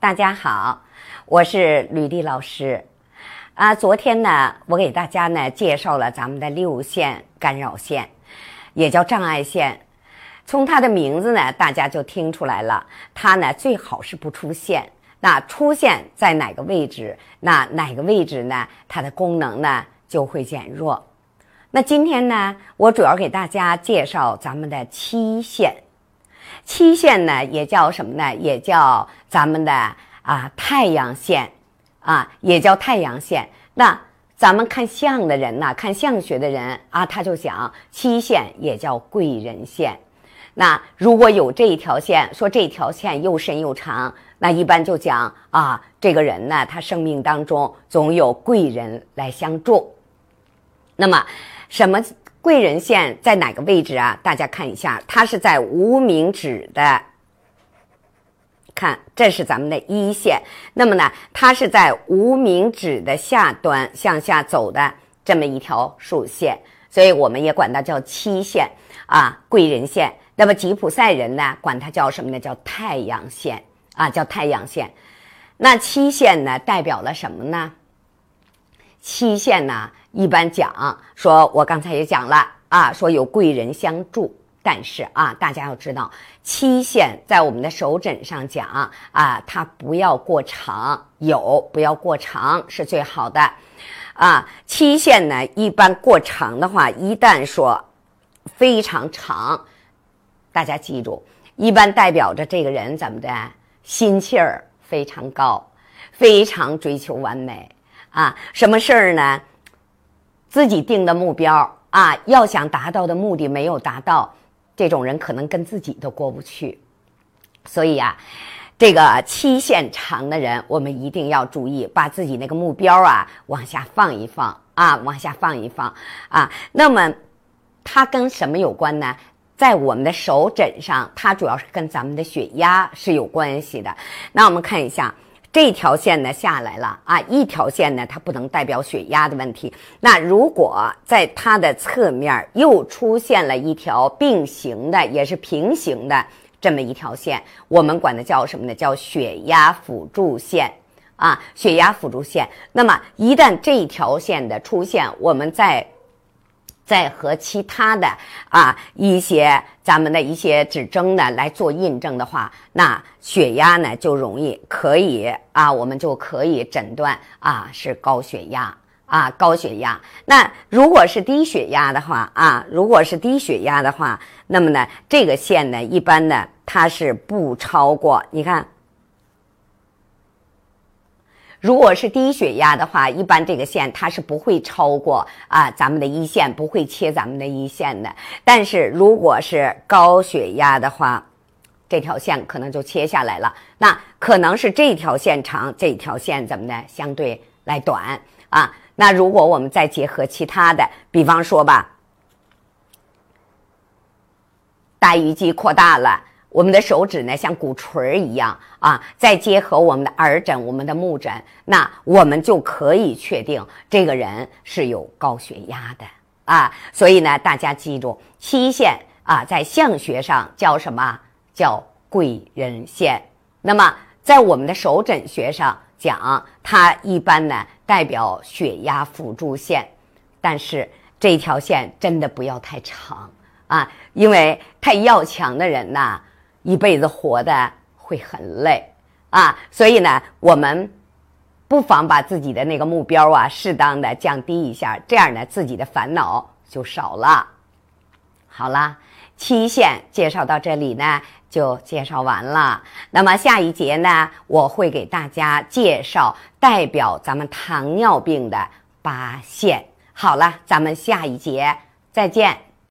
大家好，我是吕丽老师。啊，昨天呢，我给大家呢介绍了咱们的六线干扰线，也叫障碍线。从它的名字呢，大家就听出来了，它呢最好是不出现。那出现在哪个位置，那哪个位置呢，它的功能呢就会减弱。那今天呢，我主要给大家介绍咱们的七线。七线呢，也叫什么呢？也叫咱们的啊太阳线，啊也叫太阳线。那咱们看相的人呢，看相学的人啊，他就讲七线也叫贵人线。那如果有这一条线，说这条线又深又长，那一般就讲啊，这个人呢，他生命当中总有贵人来相助。那么什么？贵人线在哪个位置啊？大家看一下，它是在无名指的，看，这是咱们的一线。那么呢，它是在无名指的下端向下走的这么一条竖线，所以我们也管它叫七线啊，贵人线。那么吉普赛人呢，管它叫什么呢？叫太阳线啊，叫太阳线。那七线呢，代表了什么呢？期限呢？一般讲说，我刚才也讲了啊，说有贵人相助，但是啊，大家要知道，期限在我们的手诊上讲啊，它不要过长，有不要过长是最好的，啊，期限呢一般过长的。话，一旦说非常长，大家记住，一般代表着这个人怎么的心气儿非常高，非常追求完美啊，什么事儿呢？自己定的目标啊，要想达到的目的没有达到，这种人可能跟自己都过不去。所以啊，这个期限长的人，我们一定要注意，把自己那个目标啊往下放一放啊，往下放一放啊。那么，它跟什么有关呢？在我们的手诊上，它主要是跟咱们的血压是有关系的。那我们看一下。这条线呢下来了啊，一条线呢它不能代表血压的问题。那如果在它的侧面又出现了一条并行的，也是平行的这么一条线，我们管它叫什么呢？叫血压辅助线啊，血压辅助线。那么一旦这条线的出现，我们在再和其他的啊一些咱们的一些指征呢来做印证的话，那血压呢就容易可以啊，我们就可以诊断啊是高血压啊高血压。那如果是低血压的话啊，如果是低血压的话，那么呢这个线呢一般呢它是不超过，你看。如果是低血压的话，一般这个线它是不会超过啊咱们的一线，不会切咱们的一线的。但是如果是高血压的话，这条线可能就切下来了。那可能是这条线长，这条线怎么的相对来短啊？那如果我们再结合其他的，比方说吧，大鱼际扩大了。我们的手指呢，像鼓槌儿一样啊，再结合我们的耳诊、我们的目诊，那我们就可以确定这个人是有高血压的啊。所以呢，大家记住，七线啊，在相学上叫什么？叫贵人线。那么在我们的手诊学上讲，它一般呢代表血压辅助线，但是这条线真的不要太长啊，因为太要强的人呐。一辈子活的会很累啊，所以呢，我们不妨把自己的那个目标啊，适当的降低一下，这样呢，自己的烦恼就少了。好了，期限介绍到这里呢，就介绍完了。那么下一节呢，我会给大家介绍代表咱们糖尿病的八线。好了，咱们下一节再见。